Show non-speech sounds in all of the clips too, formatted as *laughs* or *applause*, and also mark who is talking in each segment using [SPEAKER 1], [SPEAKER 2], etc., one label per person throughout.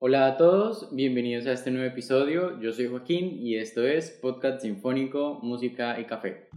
[SPEAKER 1] Hola a todos, bienvenidos a este nuevo episodio. Yo soy Joaquín y esto es Podcast Sinfónico, Música y Café.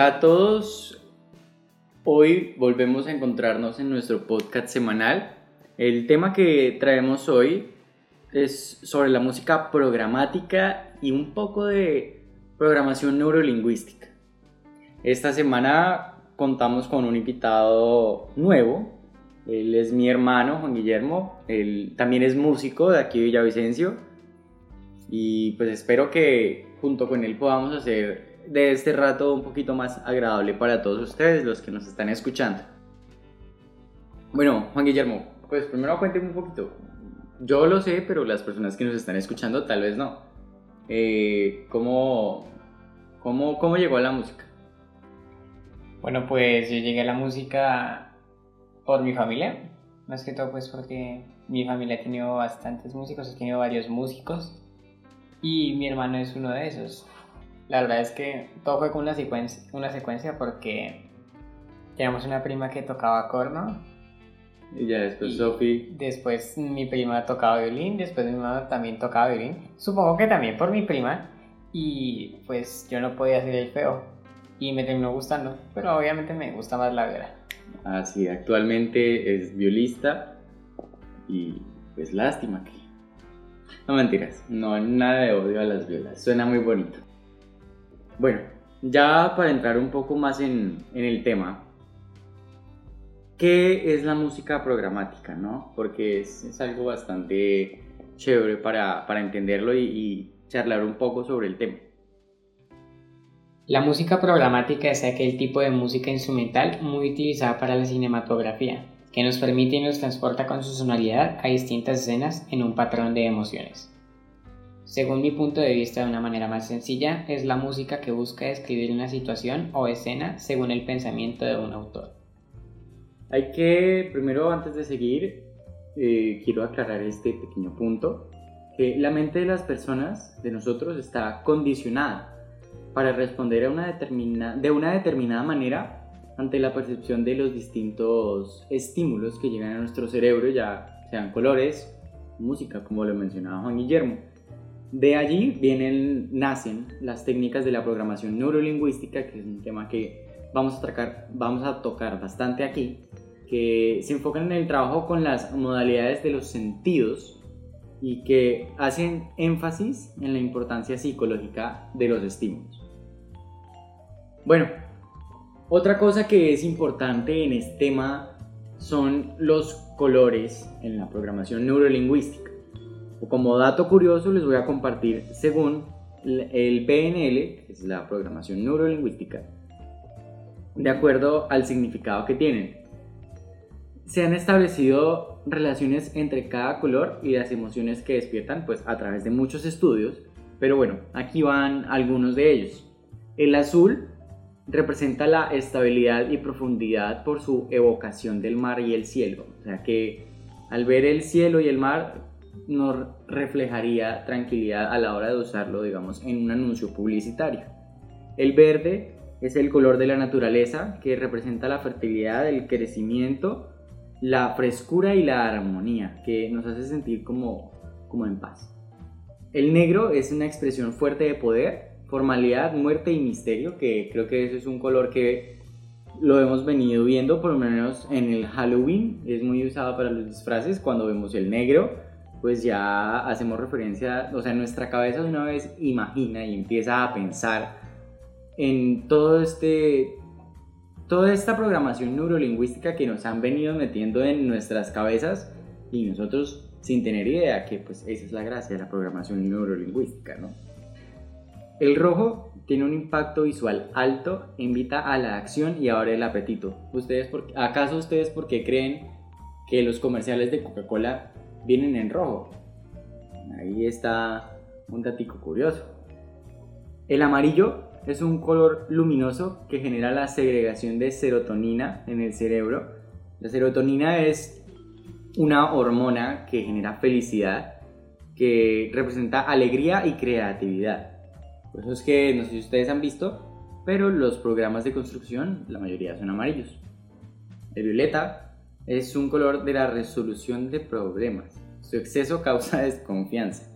[SPEAKER 1] Hola a todos, hoy volvemos a encontrarnos en nuestro podcast semanal. El tema que traemos hoy es sobre la música programática y un poco de programación neurolingüística. Esta semana contamos con un invitado nuevo, él es mi hermano Juan Guillermo, él también es músico de aquí de Villavicencio y pues espero que junto con él podamos hacer de este rato un poquito más agradable para todos ustedes, los que nos están escuchando. Bueno, Juan Guillermo, pues primero cuénteme un poquito. Yo lo sé, pero las personas que nos están escuchando tal vez no. Eh, ¿cómo, cómo, ¿Cómo llegó a la música?
[SPEAKER 2] Bueno, pues yo llegué a la música por mi familia, más que todo pues porque mi familia ha tenido bastantes músicos, ha tenido varios músicos y mi hermano es uno de esos. La verdad es que todo fue con una secuencia, una secuencia porque teníamos una prima que tocaba corno.
[SPEAKER 1] Y ya después Sophie.
[SPEAKER 2] Después mi prima tocaba violín, después mi mamá también tocaba violín. Supongo que también por mi prima. Y pues yo no podía hacer el feo. Y me terminó gustando. Pero obviamente me gusta más la viola.
[SPEAKER 1] Ah, sí, actualmente es violista. Y pues lástima que. No mentiras, no, nada de odio a las violas. Suena muy bonito. Bueno, ya para entrar un poco más en, el tema, ¿qué es la música programática? ¿no? Porque es, algo bastante chévere para, entenderlo y, y charlar un poco sobre el tema.
[SPEAKER 2] La música programática es aquel tipo de música instrumental muy utilizada para la cinematografía, que nos permite y nos transporta con su sonoridad a distintas escenas en un patrón de emociones. Según mi punto de vista, de una manera más sencilla, es la música que busca describir una situación o escena según el pensamiento de un autor.
[SPEAKER 1] Hay que, primero, antes de seguir, eh, quiero aclarar este pequeño punto, que la mente de las personas, de nosotros, está condicionada para responder a de una determinada manera ante la percepción de los distintos estímulos que llegan a nuestro cerebro, ya sean colores, música, como lo mencionaba Juan Guillermo. De allí vienen, nacen las técnicas de la programación neurolingüística, que es un tema que vamos a, vamos a tocar bastante aquí, que se enfocan en el trabajo con las modalidades de los sentidos y que hacen énfasis en la importancia psicológica de los estímulos. Bueno, otra cosa que es importante en este tema son los colores en la programación neurolingüística como dato curioso les voy a compartir según el PNL, que es la programación neurolingüística, de acuerdo al significado que tienen. Se han establecido relaciones entre cada color y las emociones que despiertan pues a través de muchos estudios, pero bueno, aquí van algunos de ellos. El azul representa la estabilidad y profundidad por su evocación del mar y el cielo, o sea que al ver el cielo y el mar nos reflejaría tranquilidad a la hora de usarlo, digamos, en un anuncio publicitario. El verde es el color de la naturaleza que representa la fertilidad, el crecimiento, la frescura y la armonía, que nos hace sentir como, como en paz. El negro es una expresión fuerte de poder, formalidad, muerte y misterio, que creo que ese es un color que lo hemos venido viendo por lo menos en el Halloween, es muy usado para los disfraces cuando vemos el negro, pues ya hacemos referencia, o sea, nuestra cabeza de una vez imagina y empieza a pensar en todo este, toda esta programación neurolingüística que nos han venido metiendo en nuestras cabezas y nosotros sin tener idea que pues esa es la gracia de la programación neurolingüística, ¿no? El rojo tiene un impacto visual alto, invita a la acción y abre el apetito. ¿Ustedes por, ¿Acaso ustedes por qué creen que los comerciales de Coca-Cola vienen en rojo? Ahí está un datico curioso. El amarillo es un color luminoso que genera la segregación de serotonina en el cerebro. La serotonina es una hormona que genera felicidad, que representa alegría y creatividad. Por eso es que, no sé si ustedes han visto, pero los programas de construcción, la mayoría son amarillos. El violeta es un color de la resolución de problemas. Su exceso causa *laughs* desconfianza,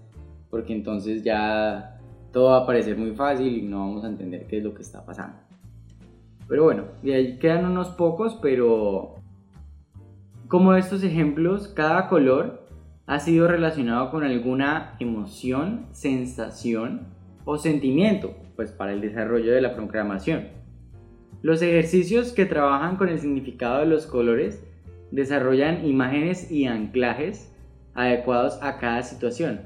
[SPEAKER 1] porque entonces ya todo va a parecer muy fácil y no vamos a entender qué es lo que está pasando. Pero bueno, de ahí quedan unos pocos, pero como estos ejemplos, cada color ha sido relacionado con alguna emoción, sensación o sentimiento, pues para el desarrollo de la programación. Los ejercicios que trabajan con el significado de los colores desarrollan imágenes y anclajes adecuados a cada situación.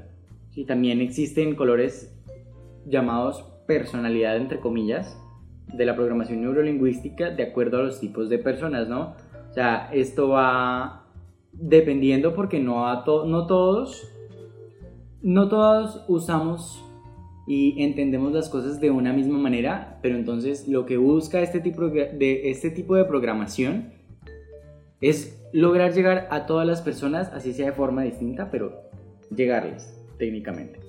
[SPEAKER 1] Y también existen colores llamados personalidad entre comillas de la programación neurolingüística de acuerdo a los tipos de personas, ¿no? O sea, esto va dependiendo porque no, a no todos no todos usamos y entendemos las cosas de una misma manera, pero entonces lo que busca este tipo de, este tipo de programación es lograr llegar a todas las personas, así sea de forma distinta, pero llegarles técnicamente.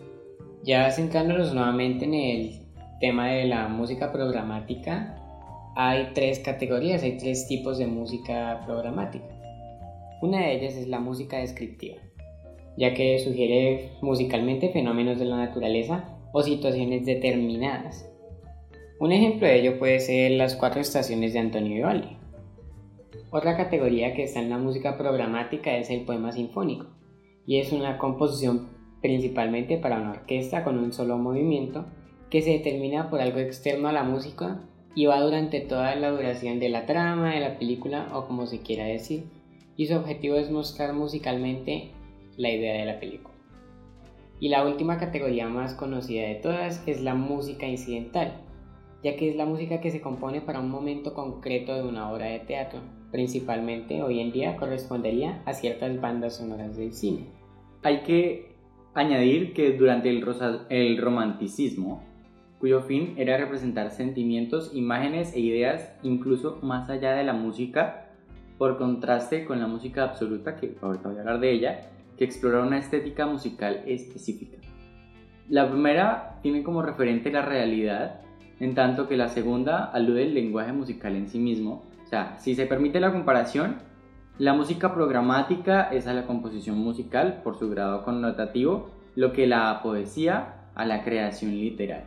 [SPEAKER 2] Ya centrándonos nuevamente en el tema de la música programática, hay tres categorías, hay tres tipos de música programática. Una de ellas es la música descriptiva, ya que sugiere musicalmente fenómenos de la naturaleza o situaciones determinadas. Un ejemplo de ello puede ser las cuatro estaciones de Antonio Vivaldi. Otra categoría que está en la música programática es el poema sinfónico, y es una composición principalmente para una orquesta con un solo movimiento que se determina por algo externo a la música y va durante toda la duración de la trama, de la película o como se quiera decir, y su objetivo es mostrar musicalmente la idea de la película. Y la última categoría más conocida de todas es la música incidental, ya que es la música que se compone para un momento concreto de una obra de teatro. Principalmente hoy en día correspondería a ciertas bandas sonoras del cine.
[SPEAKER 1] Hay que añadir que durante el, romanticismo, cuyo fin era representar sentimientos, imágenes e ideas incluso más allá de la música, por contraste con la música absoluta, que ahorita voy a hablar de ella, que explora una estética musical específica. La primera tiene como referente la realidad, en tanto que la segunda alude al lenguaje musical en sí mismo. O sea, si se permite la comparación, la música programática es a la composición musical por su grado connotativo, lo que la poesía a la creación literal.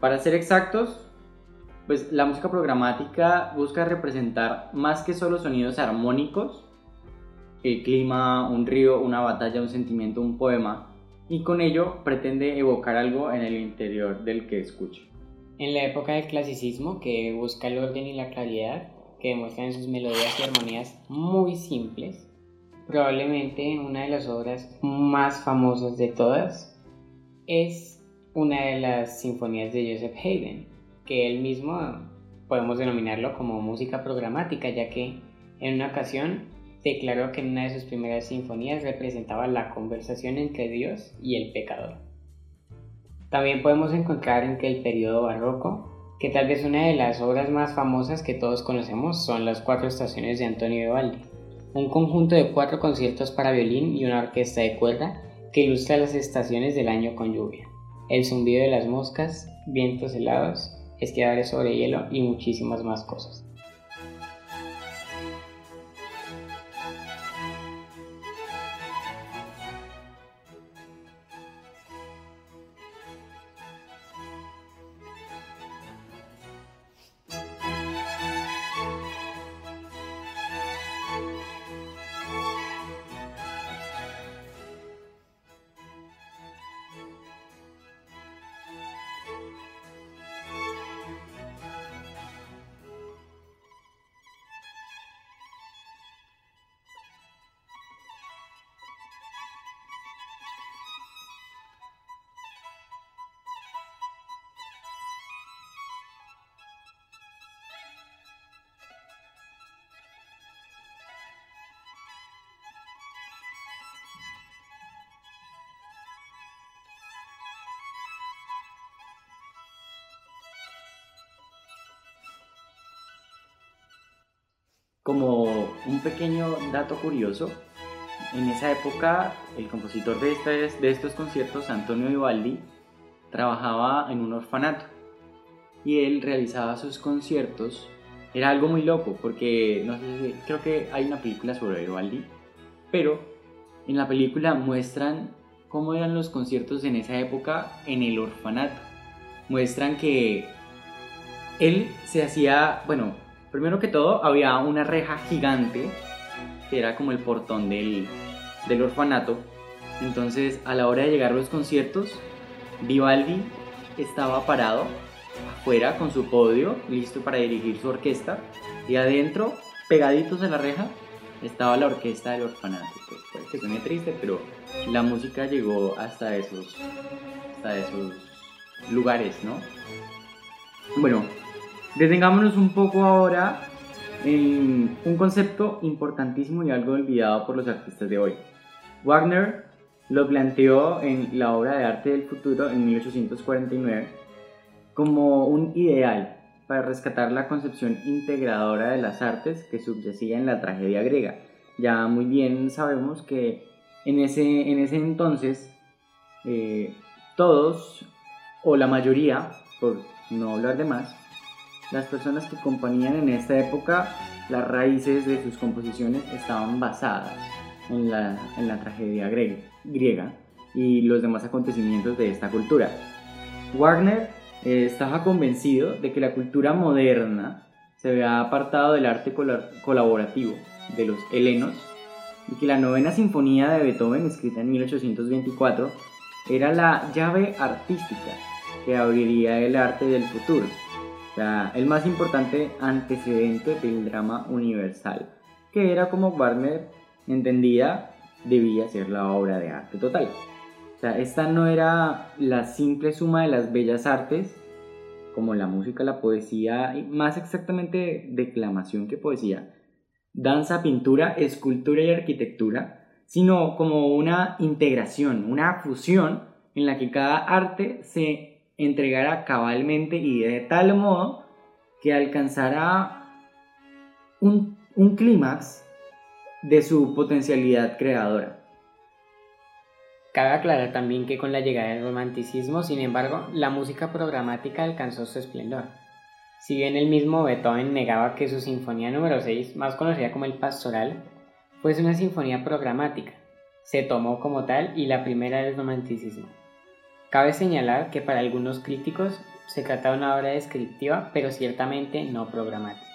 [SPEAKER 1] Para ser exactos, pues la música programática busca representar más que solo sonidos armónicos, el clima, un río, una batalla, un sentimiento, un poema, y con ello pretende evocar algo en el interior del que escucha.
[SPEAKER 2] En la época del clasicismo, que busca el orden y la claridad, que demuestra en sus melodías y armonías muy simples, probablemente una de las obras más famosas de todas es una de las sinfonías de Joseph Haydn, que él mismo podemos denominarlo como música programática, ya que en una ocasión declaró que en una de sus primeras sinfonías representaba la conversación entre Dios y el pecador. También podemos encontrar en que el periodo barroco, que tal vez una de las obras más famosas que todos conocemos son las cuatro estaciones de Antonio Vivaldi, un conjunto de cuatro conciertos para violín y una orquesta de cuerda que ilustra las estaciones del año con lluvia, el zumbido de las moscas, vientos helados, esquiadores sobre hielo y muchísimas más cosas.
[SPEAKER 1] Como un pequeño dato curioso, en esa época el compositor de, de estos conciertos, Antonio Vivaldi, trabajaba en un orfanato y él realizaba sus conciertos. Era algo muy loco porque no sé, creo que hay una película sobre Vivaldi, pero en la película muestran cómo eran los conciertos en esa época en el orfanato. Muestran que él se hacía, bueno, primero que todo había una reja gigante que era como el portón del, del orfanato. Entonces a la hora de llegar a los conciertos, Vivaldi estaba parado afuera con su podio, listo para dirigir su orquesta, y adentro, pegaditos a la reja, estaba la orquesta del orfanato. Pues que suene triste, pero la música llegó hasta esos, hasta esos lugares, ¿no? Bueno, detengámonos un poco ahora en un concepto importantísimo y algo olvidado por los artistas de hoy. Wagner lo planteó en la obra de arte del futuro en 1849 como un ideal para rescatar la concepción integradora de las artes que subyacía en la tragedia griega. Ya muy bien sabemos que en ese, en ese entonces eh, todos, o la mayoría, por no hablar de más, las personas que componían en esta época, las raíces de sus composiciones estaban basadas en la, tragedia griega y los demás acontecimientos de esta cultura. Wagner eh, estaba convencido de que la cultura moderna se había apartado del arte colaborativo de los helenos y que la novena sinfonía de Beethoven, escrita en 1824, era la llave artística que abriría el arte del futuro, o sea, el más importante antecedente del drama universal, que era como Wagner entendía debía ser la obra de arte total. O sea, esta no era la simple suma de las bellas artes, como la música, la poesía, más exactamente declamación que poesía, danza, pintura, escultura y arquitectura, sino como una integración, una fusión en la que cada arte se entregara cabalmente y de tal modo que alcanzara un, un clímax de su potencialidad creadora.
[SPEAKER 2] Cabe aclarar también que con la llegada del romanticismo, sin embargo, la música programática alcanzó su esplendor. Si bien el mismo Beethoven negaba que su sinfonía número 6, más conocida como el Pastoral, fuese una sinfonía programática, se tomó como tal y la primera del romanticismo. Cabe señalar que para algunos críticos se trata de una obra descriptiva, pero ciertamente no programática.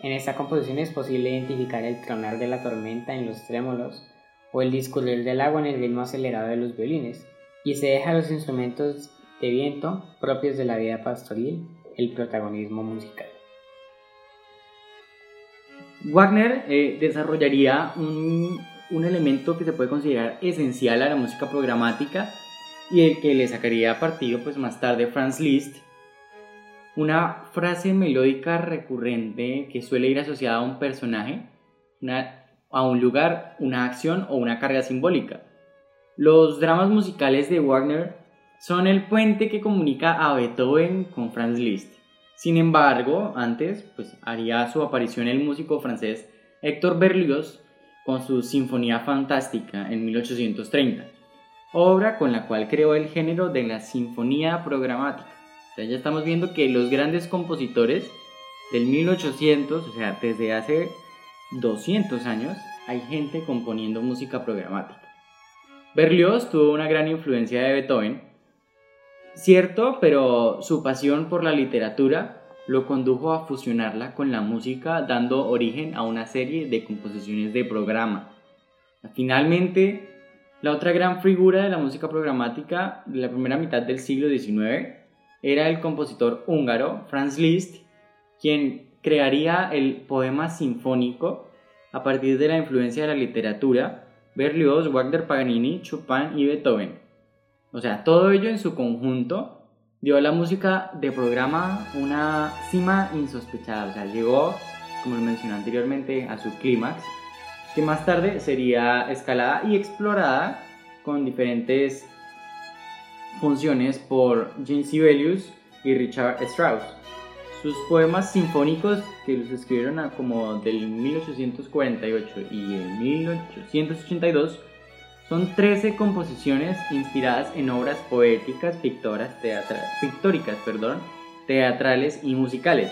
[SPEAKER 2] En esta composición es posible identificar el tronar de la tormenta en los trémolos, o el discurrir del agua en el ritmo acelerado de los violines, y se deja a los instrumentos de viento propios de la vida pastoril el protagonismo musical.
[SPEAKER 1] Wagner eh, desarrollaría un, un, elemento que se puede considerar esencial a la música programática y el que le sacaría partido pues más tarde Franz Liszt, una frase melódica recurrente que suele ir asociada a un personaje, una a un lugar, una acción o una carga simbólica. Los dramas musicales de Wagner son el puente que comunica a Beethoven con Franz Liszt. Sin embargo, antes pues, haría su aparición el músico francés Héctor Berlioz con su Sinfonía Fantástica en 1830, obra con la cual creó el género de la sinfonía programática. ya estamos viendo que los grandes compositores del 1800, o sea, desde hace 200 años hay gente componiendo música programática. Berlioz tuvo una gran influencia de Beethoven, cierto, pero su pasión por la literatura lo condujo a fusionarla con la música, dando origen a una serie de composiciones de programa. Finalmente, la otra gran figura de la música programática de la primera mitad del siglo XIX era el compositor húngaro Franz Liszt, quien crearía el poema sinfónico a partir de la influencia de la literatura, Berlioz, Wagner, Paganini, Chopin y Beethoven. O sea, todo ello en su conjunto dio a la música de programa una cima insospechada. O sea, llegó, como lo mencioné anteriormente, a su clímax, que más tarde sería escalada y explorada con diferentes funciones por Jean Sibelius y Richard Strauss. sus poemas sinfónicos, que los escribieron como del 1848 y el 1882, son 13 composiciones inspiradas en obras poéticas, pictóricas, perdón, teatrales y musicales.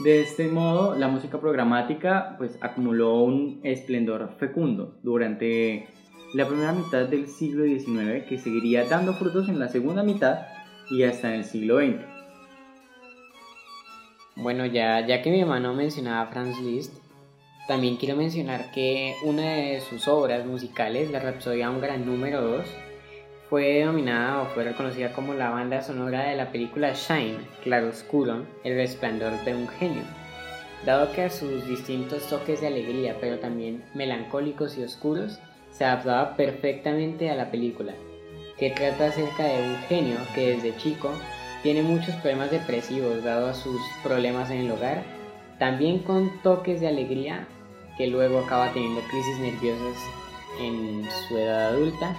[SPEAKER 1] De este modo, la música programática pues, acumuló un esplendor fecundo durante la primera mitad del siglo XIX que seguiría dando frutos en la segunda mitad y hasta en el siglo XX.
[SPEAKER 2] Bueno, ya, ya que mi hermano mencionaba a Franz Liszt, también quiero mencionar que una de sus obras musicales, la Rapsodia Un Gran Número 2, fue denominada o fue reconocida como la banda sonora de la película Shine, Claroscuro, El resplandor de un genio. Dado que a sus distintos toques de alegría, pero también melancólicos y oscuros, se adaptaba perfectamente a la película, que trata acerca de un genio que desde chico tiene muchos problemas depresivos dado a sus problemas en el hogar, también con toques de alegría que luego acaba teniendo crisis nerviosas en su edad adulta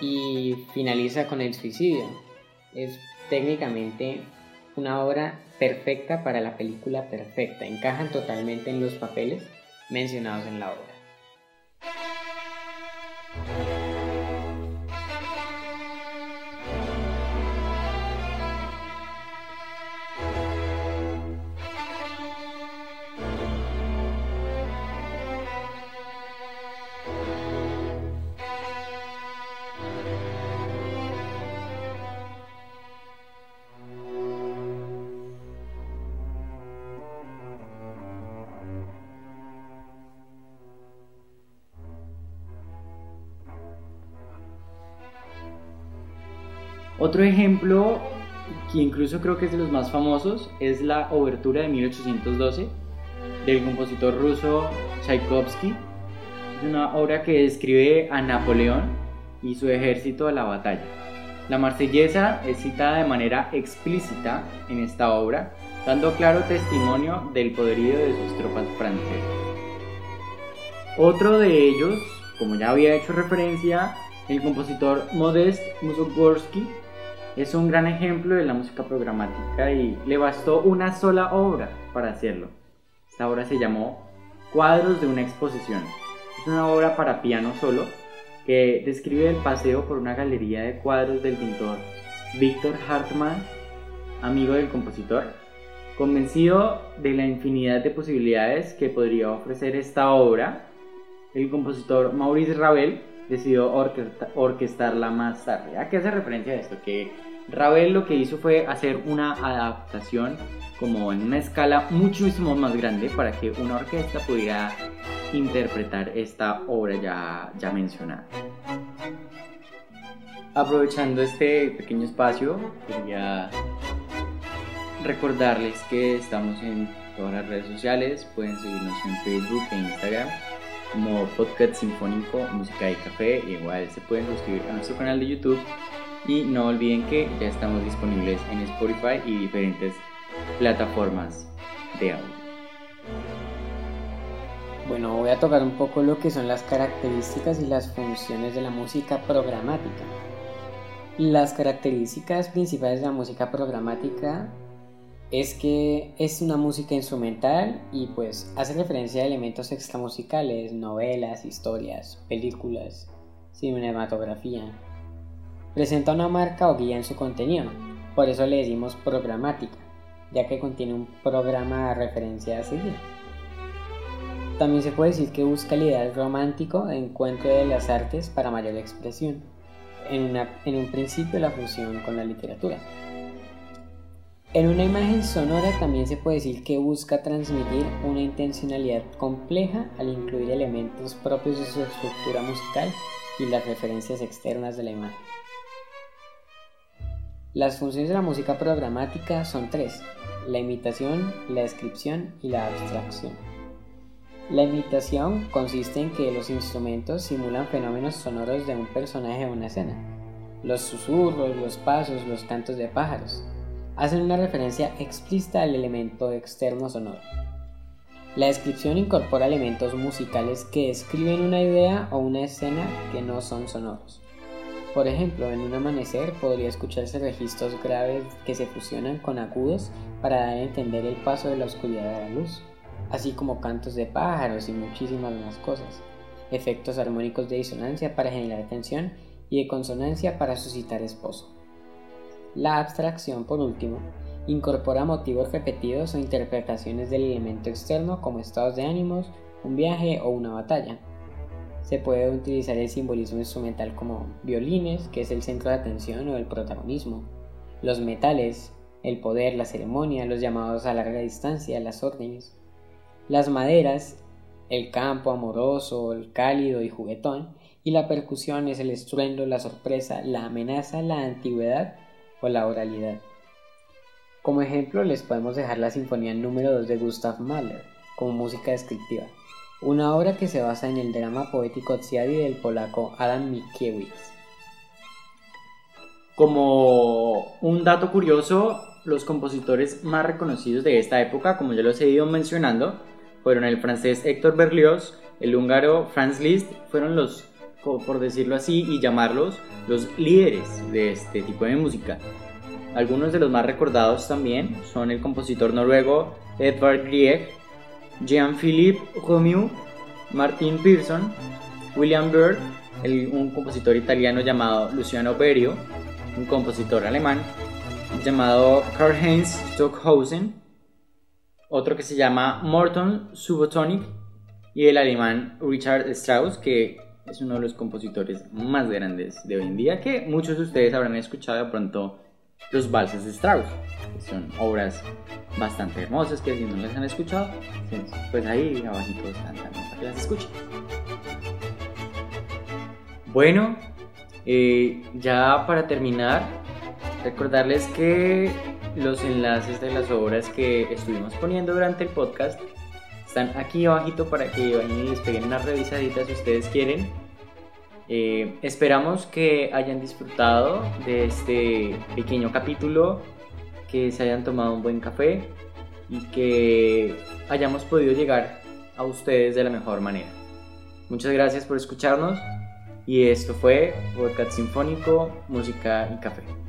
[SPEAKER 2] y finaliza con el suicidio. Es técnicamente una obra perfecta para la película perfecta, encajan totalmente en los papeles mencionados en la obra.
[SPEAKER 1] Otro ejemplo, que incluso creo que es de los más famosos, es la Obertura de 1812 del compositor ruso Tchaikovsky. Es una obra que describe a Napoleón y su ejército a la batalla. La marsellesa es citada de manera explícita en esta obra, dando claro testimonio del poderío de sus tropas francesas. Otro de ellos, como ya había hecho referencia, el compositor Modest Mussorgsky es un gran ejemplo de la música programática y le bastó una sola obra para hacerlo. Esta obra se llamó Cuadros de una exposición. Es una obra para piano solo que describe el paseo por una galería de cuadros del pintor Víctor Hartmann, amigo del compositor. Convencido de la infinidad de posibilidades que podría ofrecer esta obra, el compositor Maurice Ravel decidió orquestarla más tarde. ¿A qué hace referencia esto? Que Ravel lo que hizo fue hacer una adaptación como en una escala muchísimo más grande para que una orquesta pudiera interpretar esta obra ya, ya mencionada. Aprovechando este pequeño espacio, quería recordarles que estamos en todas las redes sociales, pueden seguirnos en Facebook e Instagram como Podcast Sinfónico Música y Café. Igual se pueden suscribir a nuestro canal de YouTube. Y no olviden que ya estamos disponibles en Spotify y diferentes plataformas de audio.
[SPEAKER 2] Bueno, voy a tocar un poco lo que son las características y las funciones de la música programática. Las características principales de la música programática es que es una música instrumental y pues hace referencia a elementos extramusicales, novelas, historias, películas, cinematografía. Presenta una marca o guía en su contenido, por eso le decimos programática, ya que contiene un programa de referencia a seguir. También se puede decir que busca el ideal romántico de encuentro de las artes para mayor expresión, en, en un principio la fusión con la literatura. En una imagen sonora también se puede decir que busca transmitir una intencionalidad compleja al incluir elementos propios de su estructura musical y las referencias externas de la imagen. Las funciones de la música programática son tres, la imitación, la descripción y la abstracción. La imitación consiste en que los instrumentos simulan fenómenos sonoros de un personaje o una escena, los susurros, los pasos, los cantos de pájaros, hacen una referencia explícita al elemento externo sonoro. La descripción incorpora elementos musicales que describen una idea o una escena que no son sonoros. Por ejemplo, en un amanecer podría escucharse registros graves que se fusionan con agudos para dar a entender el paso de la oscuridad a la luz, así como cantos de pájaros y muchísimas más cosas, efectos armónicos de disonancia para generar tensión y de consonancia para suscitar esposo. La abstracción, por último, incorpora motivos repetidos o interpretaciones del elemento externo como estados de ánimos, un viaje o una batalla se puede utilizar el simbolismo instrumental como violines, que es el centro de atención o el protagonismo, los metales, el poder, la ceremonia, los llamados a larga distancia, las órdenes, las maderas, el campo amoroso, el cálido y juguetón, y la percusión es el estruendo, la sorpresa, la amenaza, la antigüedad o la oralidad. Como ejemplo les podemos dejar la Sinfonía número 2 de Gustav Mahler como música descriptiva una obra que se basa en el drama poético Tsiadi del polaco Adam Mickiewicz.
[SPEAKER 1] Como un dato curioso, los compositores más reconocidos de esta época, como ya los he ido mencionando, fueron el francés Héctor Berlioz, el húngaro Franz Liszt, fueron los, por decirlo así y llamarlos, los líderes de este tipo de música. Algunos de los más recordados también son el compositor noruego Edvard Grieg, Jean-Philippe Romieu, Martin Pearson, William Byrd, un compositor italiano llamado Luciano Berio, un compositor alemán llamado Karl-Heinz Stockhausen, otro que se llama Morton Subotonic y el alemán Richard Strauss, que es uno de los compositores más grandes de hoy en día, que muchos de ustedes habrán escuchado pronto los valses de Strauss, son obras bastante hermosas que si no las han escuchado, pues ahí abajito están para que las escuchen. Bueno, eh, ya para terminar, recordarles que los enlaces de las obras que estuvimos poniendo durante el podcast están aquí abajito para que vayan y les peguen unas revisadita si ustedes quieren eh, esperamos que hayan disfrutado de este pequeño capítulo, que se hayan tomado un buen café y que hayamos podido llegar a ustedes de la mejor manera. Muchas gracias por escucharnos y esto fue Podcast Sinfónico, Música y Café.